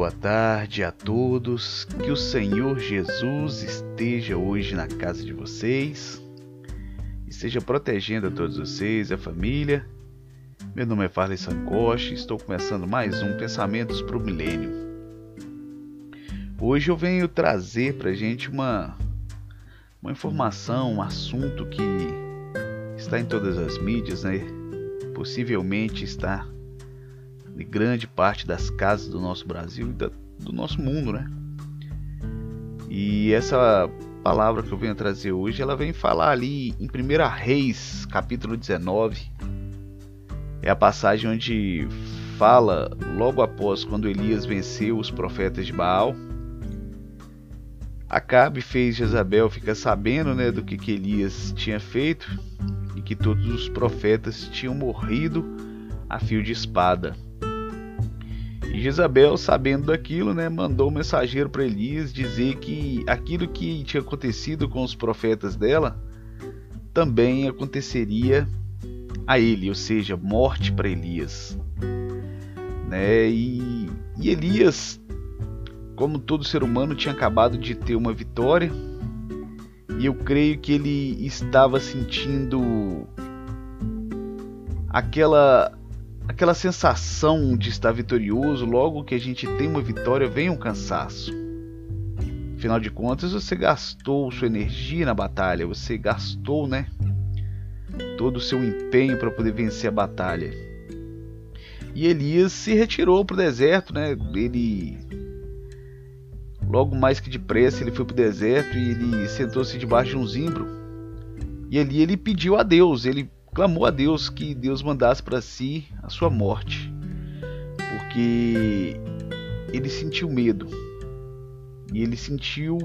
boa tarde a todos. Que o Senhor Jesus esteja hoje na casa de vocês, esteja protegendo a todos vocês, a família. Meu nome é Farley Sancoche, estou começando mais um Pensamentos para o Milênio. Hoje eu venho trazer para a gente uma, uma informação, um assunto que está em todas as mídias, né? possivelmente está de grande parte das casas do nosso Brasil e da, do nosso mundo, né? E essa palavra que eu venho trazer hoje, ela vem falar ali em 1 Reis, capítulo 19. É a passagem onde fala logo após quando Elias venceu os profetas de Baal. Acabe fez Jezabel ficar sabendo né, do que, que Elias tinha feito e que todos os profetas tinham morrido a fio de espada. E Jezabel, sabendo daquilo, né, mandou um mensageiro para Elias dizer que aquilo que tinha acontecido com os profetas dela também aconteceria a ele, ou seja, morte para Elias. Né? E, e Elias, como todo ser humano, tinha acabado de ter uma vitória, e eu creio que ele estava sentindo aquela aquela sensação de estar vitorioso, logo que a gente tem uma vitória, vem um cansaço. Afinal de contas, você gastou sua energia na batalha, você gastou, né, todo o seu empenho para poder vencer a batalha. E Elias se retirou para o deserto, né? Ele logo mais que depressa ele foi para o deserto e ele sentou-se debaixo de um zimbro. E ali ele pediu a Deus, ele clamou a Deus que Deus mandasse para si a sua morte, porque ele sentiu medo e ele sentiu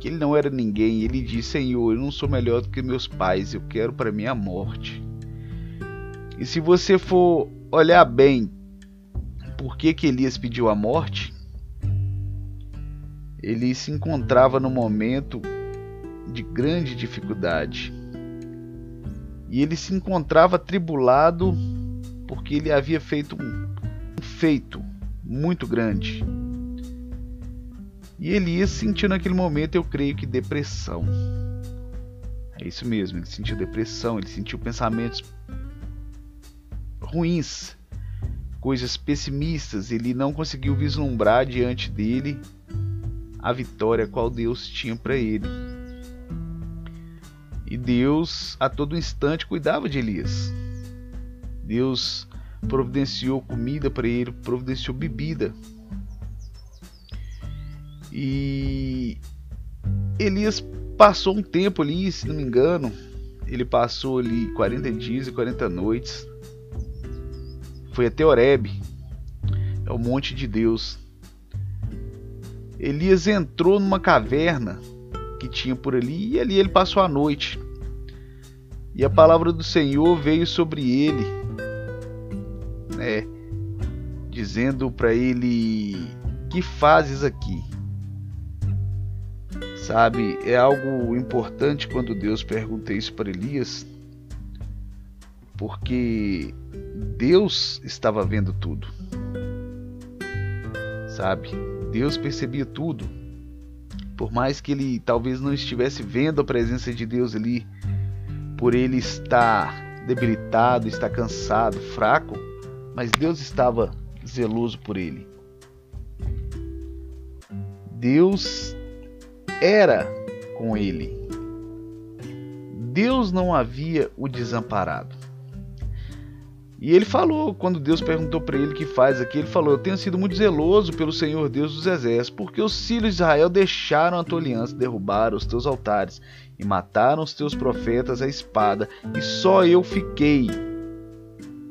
que ele não era ninguém. Ele disse: Senhor, eu não sou melhor do que meus pais, eu quero para mim a morte. E se você for olhar bem por que, que Elias pediu a morte, ele se encontrava no momento de grande dificuldade e ele se encontrava tribulado porque ele havia feito um, um feito muito grande. E Elias sentiu naquele momento, eu creio que depressão. É isso mesmo, ele sentiu depressão, ele sentiu pensamentos ruins, coisas pessimistas, ele não conseguiu vislumbrar diante dele a vitória qual Deus tinha para ele. E Deus a todo instante cuidava de Elias. Deus providenciou comida para ele, providenciou bebida. E Elias passou um tempo ali, se não me engano, ele passou ali 40 dias e 40 noites. Foi até Oreb, é o monte de Deus. Elias entrou numa caverna que tinha por ali e ali ele passou a noite. E a palavra do Senhor veio sobre ele, né, dizendo para ele: Que fazes aqui? Sabe, é algo importante quando Deus pergunta isso para Elias, porque Deus estava vendo tudo. Sabe? Deus percebia tudo por mais que ele talvez não estivesse vendo a presença de Deus ali, por ele estar debilitado, estar cansado, fraco, mas Deus estava zeloso por ele. Deus era com ele. Deus não havia o desamparado. E ele falou, quando Deus perguntou para ele o que faz aqui, ele falou: Eu tenho sido muito zeloso pelo Senhor Deus dos Exércitos, porque os filhos de Israel deixaram a tua aliança, derrubaram os teus altares e mataram os teus profetas à espada, e só eu fiquei.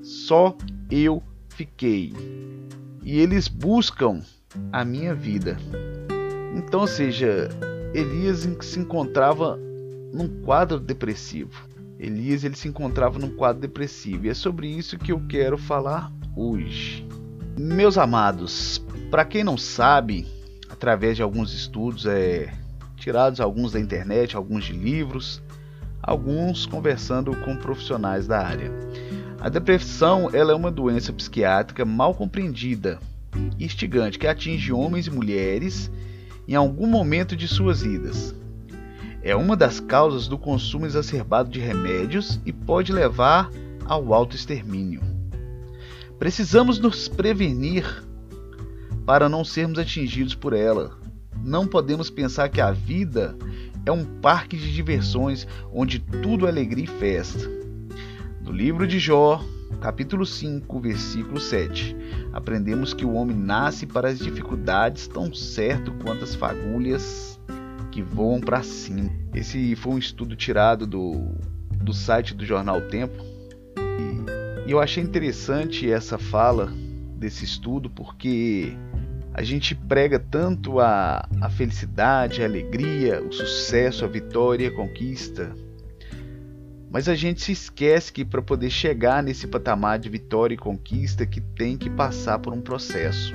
Só eu fiquei. E eles buscam a minha vida. Então, ou seja, Elias se encontrava num quadro depressivo. Elias ele se encontrava num quadro depressivo e é sobre isso que eu quero falar hoje. Meus amados, para quem não sabe, através de alguns estudos é, tirados alguns da internet, alguns de livros, alguns conversando com profissionais da área. A depressão ela é uma doença psiquiátrica mal compreendida e instigante que atinge homens e mulheres em algum momento de suas vidas. É uma das causas do consumo exacerbado de remédios e pode levar ao autoextermínio. Precisamos nos prevenir para não sermos atingidos por ela. Não podemos pensar que a vida é um parque de diversões onde tudo é alegria e festa. No livro de Jó, capítulo 5, versículo 7, aprendemos que o homem nasce para as dificuldades tão certo quanto as fagulhas que voam para cima. Esse foi um estudo tirado do, do site do jornal Tempo. E, e eu achei interessante essa fala desse estudo porque a gente prega tanto a, a felicidade, a alegria, o sucesso, a vitória, a conquista. Mas a gente se esquece que para poder chegar nesse patamar de vitória e conquista que tem que passar por um processo.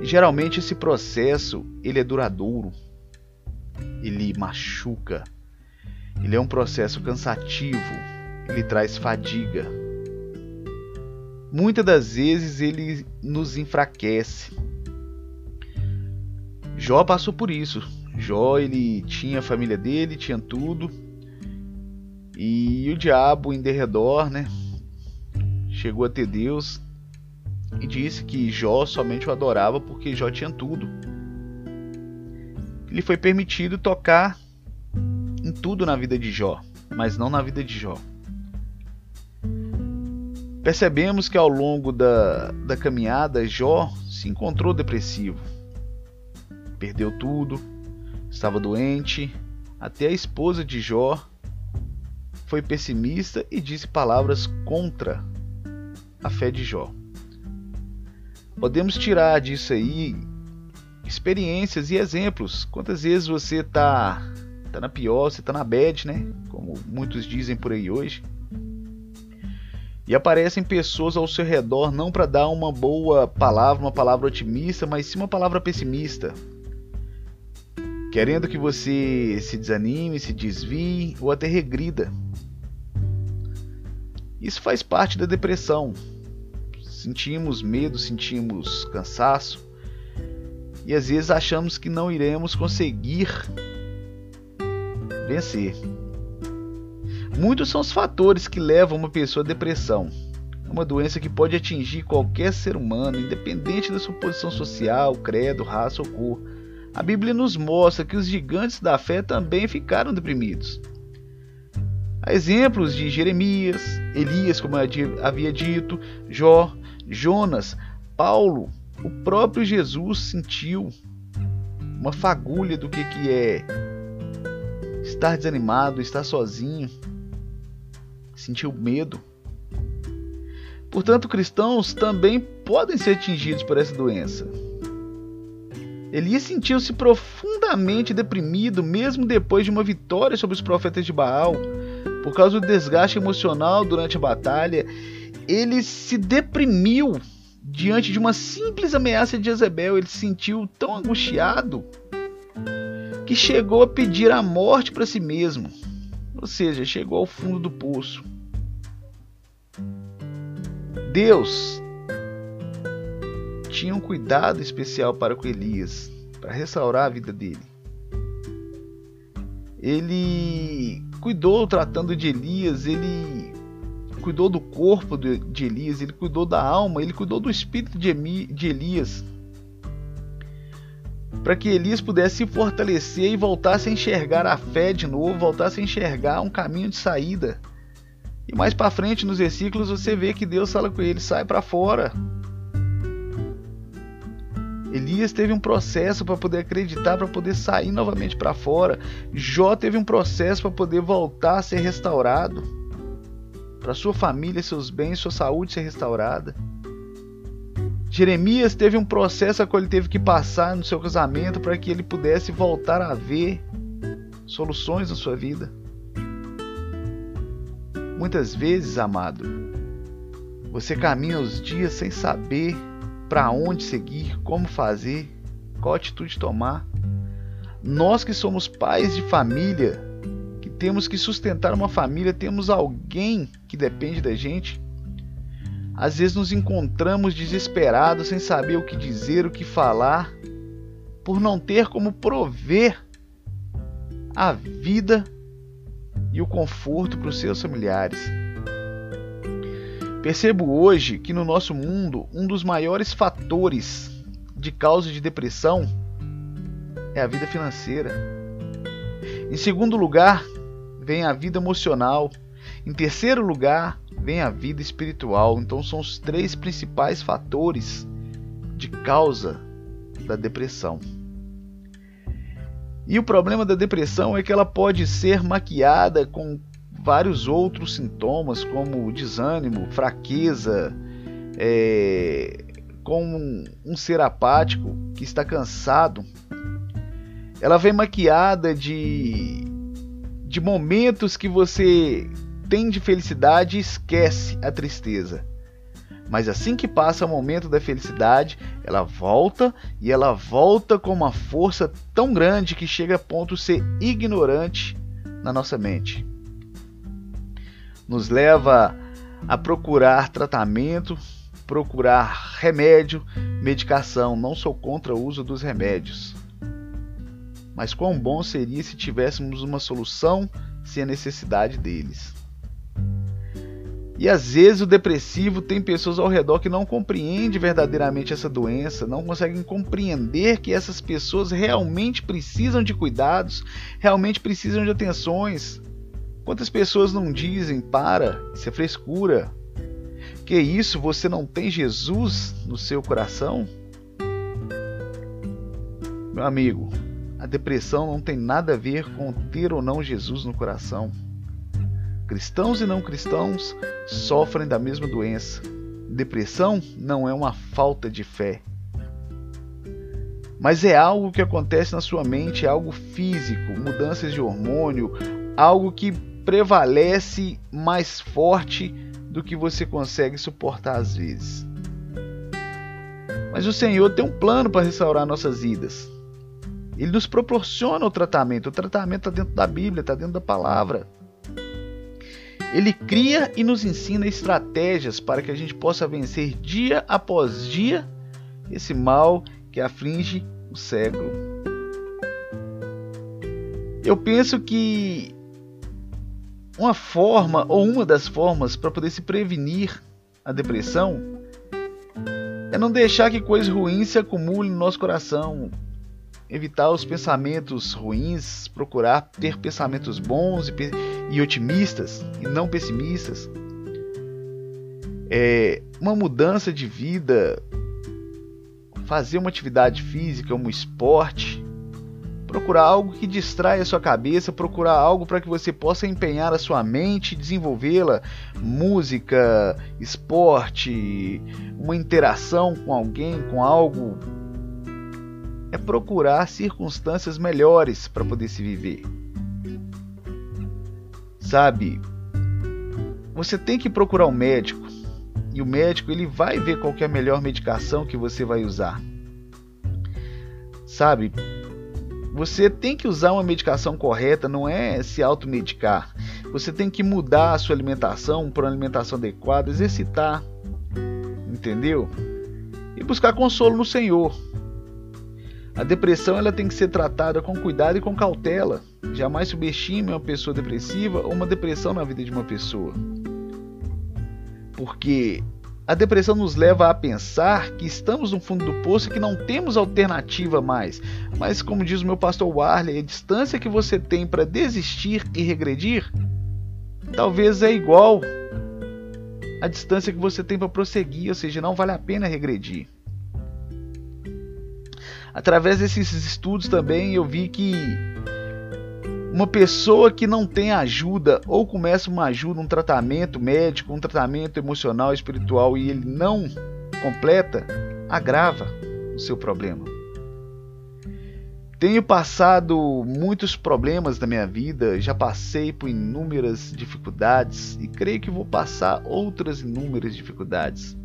E geralmente esse processo ele é duradouro, ele machuca, ele é um processo cansativo, ele traz fadiga. Muitas das vezes ele nos enfraquece, Jó passou por isso. Jó, ele tinha a família dele, tinha tudo. E o diabo em derredor, né? Chegou a ter Deus e disse que Jó somente o adorava porque Jó tinha tudo. Ele foi permitido tocar em tudo na vida de Jó, mas não na vida de Jó. Percebemos que ao longo da, da caminhada, Jó se encontrou depressivo perdeu tudo, estava doente. Até a esposa de Jó foi pessimista e disse palavras contra a fé de Jó. Podemos tirar disso aí experiências e exemplos. Quantas vezes você está tá na pior, você está na bad, né? Como muitos dizem por aí hoje. E aparecem pessoas ao seu redor não para dar uma boa palavra, uma palavra otimista, mas sim uma palavra pessimista querendo que você se desanime, se desvie ou até regrida. Isso faz parte da depressão. Sentimos medo, sentimos cansaço e às vezes achamos que não iremos conseguir vencer. Muitos são os fatores que levam uma pessoa à depressão. É uma doença que pode atingir qualquer ser humano, independente da sua posição social, credo, raça ou cor a Bíblia nos mostra que os gigantes da fé também ficaram deprimidos. Há exemplos de Jeremias, Elias, como havia dito, Jó, Jonas, Paulo, o próprio Jesus sentiu uma fagulha do que, que é estar desanimado, estar sozinho, sentiu medo. Portanto, cristãos também podem ser atingidos por essa doença. Elias sentiu-se profundamente deprimido, mesmo depois de uma vitória sobre os profetas de Baal. Por causa do desgaste emocional durante a batalha, ele se deprimiu diante de uma simples ameaça de Jezebel. Ele se sentiu tão angustiado que chegou a pedir a morte para si mesmo. Ou seja, chegou ao fundo do poço. Deus tinha um cuidado especial para com Elias, para restaurar a vida dele. Ele cuidou tratando de Elias, ele cuidou do corpo de Elias, ele cuidou da alma, ele cuidou do espírito de Elias. Para que Elias pudesse se fortalecer e voltasse a enxergar a fé de novo, voltasse a enxergar um caminho de saída. E mais para frente nos versículos você vê que Deus fala com ele: sai para fora, Elias teve um processo para poder acreditar, para poder sair novamente para fora. Jó teve um processo para poder voltar a ser restaurado. Para sua família, seus bens, sua saúde ser restaurada. Jeremias teve um processo a qual ele teve que passar no seu casamento para que ele pudesse voltar a ver soluções na sua vida. Muitas vezes, amado, você caminha os dias sem saber para onde seguir, como fazer, qual atitude tomar. Nós que somos pais de família, temos que sustentar uma família, temos alguém que depende da gente. Às vezes nos encontramos desesperados, sem saber o que dizer, o que falar, por não ter como prover a vida e o conforto para os seus familiares. Percebo hoje que no nosso mundo um dos maiores fatores de causa de depressão é a vida financeira. Em segundo lugar, vem a vida emocional. Em terceiro lugar, vem a vida espiritual. Então são os três principais fatores de causa da depressão. E o problema da depressão é que ela pode ser maquiada com vários outros sintomas, como desânimo, fraqueza, é, com um ser apático que está cansado. Ela vem maquiada de, de momentos que você tem de felicidade e esquece a tristeza. Mas assim que passa o momento da felicidade, ela volta e ela volta com uma força tão grande que chega a ponto de ser ignorante na nossa mente. Nos leva a procurar tratamento, procurar remédio, medicação. Não sou contra o uso dos remédios. Mas quão bom seria se tivéssemos uma solução sem a necessidade deles. E às vezes o depressivo tem pessoas ao redor que não compreendem verdadeiramente essa doença, não conseguem compreender que essas pessoas realmente precisam de cuidados, realmente precisam de atenções. Quantas pessoas não dizem para, isso é frescura? Que isso, você não tem Jesus no seu coração? Meu amigo, a depressão não tem nada a ver com ter ou não Jesus no coração. Cristãos e não cristãos sofrem da mesma doença. Depressão não é uma falta de fé, mas é algo que acontece na sua mente, é algo físico, mudanças de hormônio, algo que prevalece mais forte do que você consegue suportar às vezes. Mas o Senhor tem um plano para restaurar nossas vidas. Ele nos proporciona o tratamento. O tratamento está dentro da Bíblia, está dentro da palavra. Ele cria e nos ensina estratégias para que a gente possa vencer dia após dia esse mal que aflige o século. Eu penso que uma forma ou uma das formas para poder se prevenir a depressão é não deixar que coisas ruins se acumulem no nosso coração, evitar os pensamentos ruins, procurar ter pensamentos bons e, e otimistas e não pessimistas. É uma mudança de vida, fazer uma atividade física, um esporte, procurar algo que distraia a sua cabeça, procurar algo para que você possa empenhar a sua mente, desenvolvê-la, música, esporte, uma interação com alguém, com algo é procurar circunstâncias melhores para poder se viver. Sabe? Você tem que procurar um médico e o médico ele vai ver qual é a melhor medicação que você vai usar. Sabe? Você tem que usar uma medicação correta, não é se automedicar. Você tem que mudar a sua alimentação para uma alimentação adequada, exercitar, entendeu? E buscar consolo no Senhor. A depressão ela tem que ser tratada com cuidado e com cautela. Jamais subestime uma pessoa depressiva ou uma depressão na vida de uma pessoa. Porque a depressão nos leva a pensar que estamos no fundo do poço e que não temos alternativa mais. Mas, como diz o meu pastor Warley, a distância que você tem para desistir e regredir talvez é igual à distância que você tem para prosseguir, ou seja, não vale a pena regredir. Através desses estudos também eu vi que uma pessoa que não tem ajuda ou começa uma ajuda, um tratamento médico, um tratamento emocional, espiritual e ele não completa, agrava o seu problema. Tenho passado muitos problemas na minha vida, já passei por inúmeras dificuldades e creio que vou passar outras inúmeras dificuldades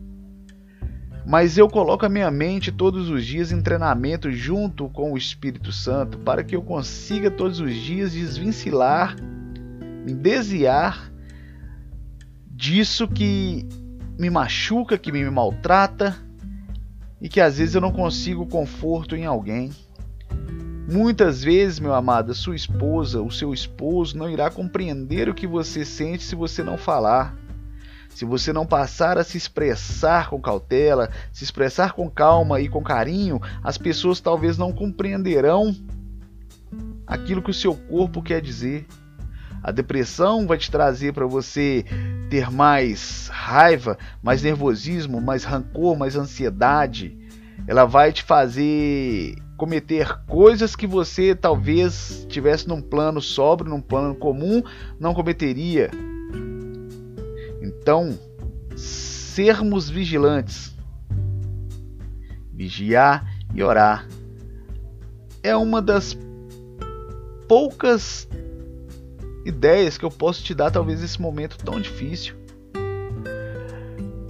mas eu coloco a minha mente todos os dias em treinamento junto com o Espírito Santo para que eu consiga todos os dias desvincilar, me desviar disso que me machuca, que me maltrata e que às vezes eu não consigo conforto em alguém. Muitas vezes, meu amado, sua esposa, o seu esposo não irá compreender o que você sente se você não falar. Se você não passar a se expressar com cautela, se expressar com calma e com carinho, as pessoas talvez não compreenderão aquilo que o seu corpo quer dizer. A depressão vai te trazer para você ter mais raiva, mais nervosismo, mais rancor, mais ansiedade. Ela vai te fazer cometer coisas que você talvez tivesse num plano sóbrio, num plano comum, não cometeria. Então, sermos vigilantes, vigiar e orar é uma das poucas ideias que eu posso te dar, talvez nesse momento tão difícil.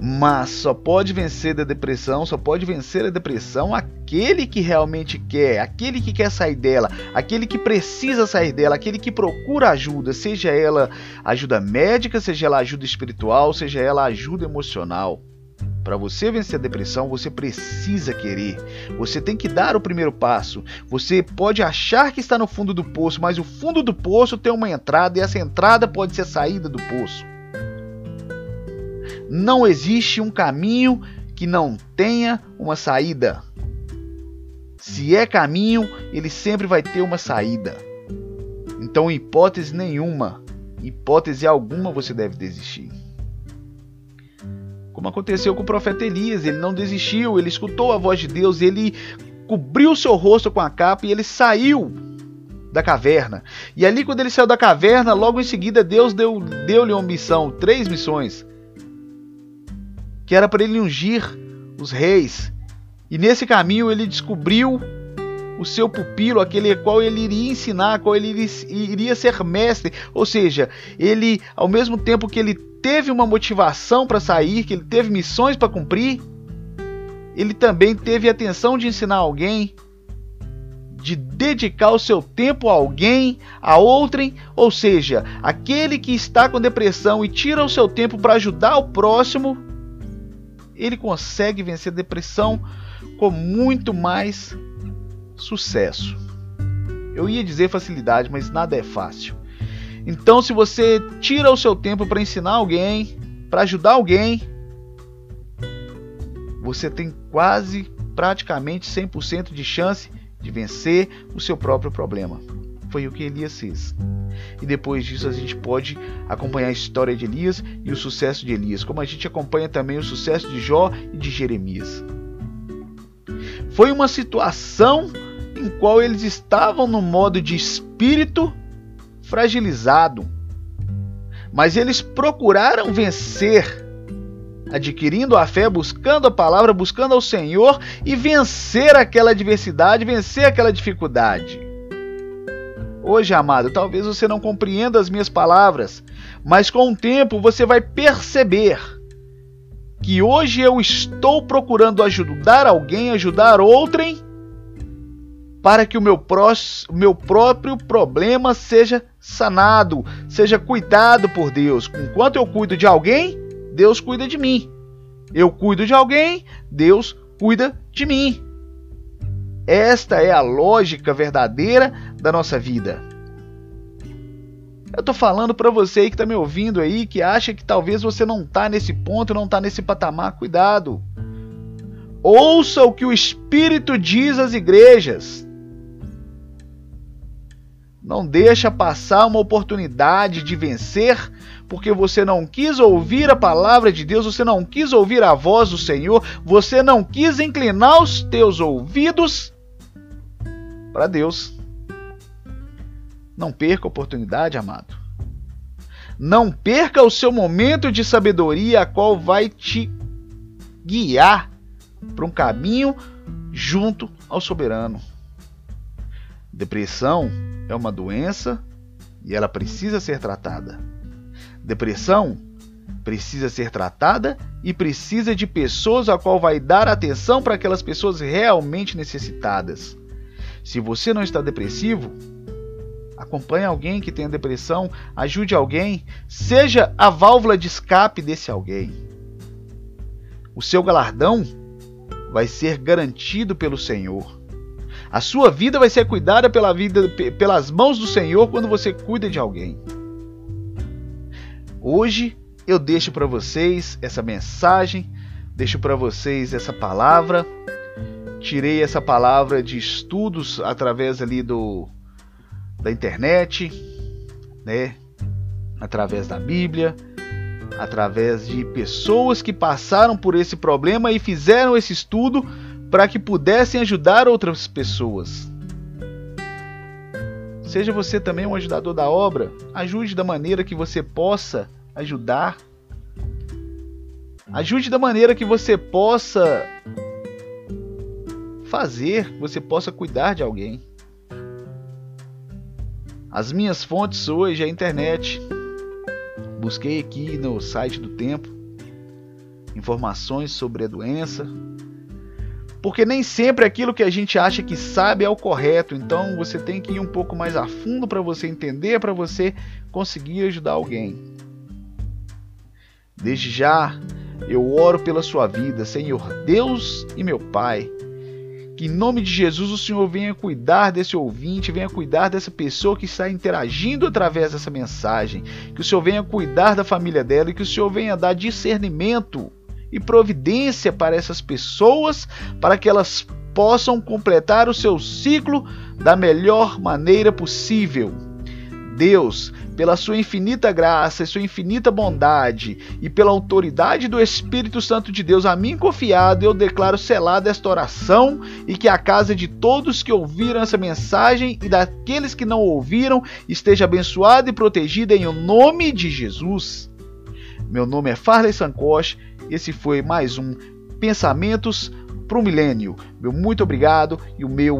Mas só pode vencer da depressão, só pode vencer a depressão aquele que realmente quer, aquele que quer sair dela, aquele que precisa sair dela, aquele que procura ajuda, seja ela ajuda médica, seja ela ajuda espiritual, seja ela ajuda emocional. Para você vencer a depressão, você precisa querer. Você tem que dar o primeiro passo. Você pode achar que está no fundo do poço, mas o fundo do poço tem uma entrada e essa entrada pode ser a saída do poço. Não existe um caminho que não tenha uma saída. Se é caminho, ele sempre vai ter uma saída. Então, hipótese nenhuma, hipótese alguma você deve desistir. Como aconteceu com o profeta Elias, ele não desistiu, ele escutou a voz de Deus, ele cobriu seu rosto com a capa e ele saiu da caverna. E ali, quando ele saiu da caverna, logo em seguida Deus deu-lhe deu uma missão, três missões que era para ele ungir os reis. E nesse caminho ele descobriu o seu pupilo, aquele qual ele iria ensinar, qual ele iria ser mestre. Ou seja, ele, ao mesmo tempo que ele teve uma motivação para sair, que ele teve missões para cumprir, ele também teve a atenção de ensinar alguém, de dedicar o seu tempo a alguém, a outrem, ou seja, aquele que está com depressão e tira o seu tempo para ajudar o próximo, ele consegue vencer a depressão com muito mais sucesso. Eu ia dizer facilidade, mas nada é fácil. Então, se você tira o seu tempo para ensinar alguém, para ajudar alguém, você tem quase praticamente 100% de chance de vencer o seu próprio problema. Foi o que Elias fez. E depois disso a gente pode acompanhar a história de Elias e o sucesso de Elias, como a gente acompanha também o sucesso de Jó e de Jeremias. Foi uma situação em qual eles estavam no modo de espírito fragilizado, mas eles procuraram vencer adquirindo a fé, buscando a palavra, buscando ao Senhor e vencer aquela adversidade, vencer aquela dificuldade. Hoje, amado, talvez você não compreenda as minhas palavras, mas com o tempo você vai perceber que hoje eu estou procurando ajudar alguém, ajudar outrem, para que o meu, próximo, meu próprio problema seja sanado, seja cuidado por Deus. Enquanto eu cuido de alguém, Deus cuida de mim. Eu cuido de alguém, Deus cuida de mim. Esta é a lógica verdadeira da nossa vida. Eu tô falando para você aí que tá me ouvindo aí, que acha que talvez você não tá nesse ponto, não tá nesse patamar, cuidado. Ouça o que o Espírito diz às igrejas. Não deixa passar uma oportunidade de vencer porque você não quis ouvir a palavra de Deus, você não quis ouvir a voz do Senhor, você não quis inclinar os teus ouvidos para Deus. Não perca a oportunidade, amado. Não perca o seu momento de sabedoria, a qual vai te guiar para um caminho junto ao soberano. Depressão é uma doença e ela precisa ser tratada. Depressão precisa ser tratada e precisa de pessoas a qual vai dar atenção para aquelas pessoas realmente necessitadas. Se você não está depressivo, acompanhe alguém que tenha depressão, ajude alguém, seja a válvula de escape desse alguém. O seu galardão vai ser garantido pelo Senhor. A sua vida vai ser cuidada pela vida, pelas mãos do Senhor quando você cuida de alguém. Hoje eu deixo para vocês essa mensagem, deixo para vocês essa palavra. Tirei essa palavra de estudos através ali do da internet, né? Através da Bíblia, através de pessoas que passaram por esse problema e fizeram esse estudo para que pudessem ajudar outras pessoas. Seja você também um ajudador da obra, ajude da maneira que você possa ajudar. Ajude da maneira que você possa fazer, você possa cuidar de alguém. As minhas fontes hoje é a internet. Busquei aqui no site do Tempo informações sobre a doença, porque nem sempre aquilo que a gente acha que sabe é o correto. Então você tem que ir um pouco mais a fundo para você entender, para você conseguir ajudar alguém. Desde já, eu oro pela sua vida, Senhor Deus e meu Pai. Que em nome de Jesus o Senhor venha cuidar desse ouvinte, venha cuidar dessa pessoa que está interagindo através dessa mensagem. Que o Senhor venha cuidar da família dela e que o Senhor venha dar discernimento e providência para essas pessoas, para que elas possam completar o seu ciclo da melhor maneira possível. Deus, pela sua infinita graça e sua infinita bondade e pela autoridade do Espírito Santo de Deus a mim confiado, eu declaro selada esta oração e que a casa de todos que ouviram essa mensagem e daqueles que não ouviram esteja abençoada e protegida em o nome de Jesus. Meu nome é Farley Sancoche esse foi mais um Pensamentos para o Milênio. Meu muito obrigado e o meu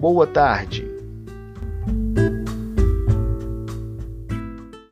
boa tarde.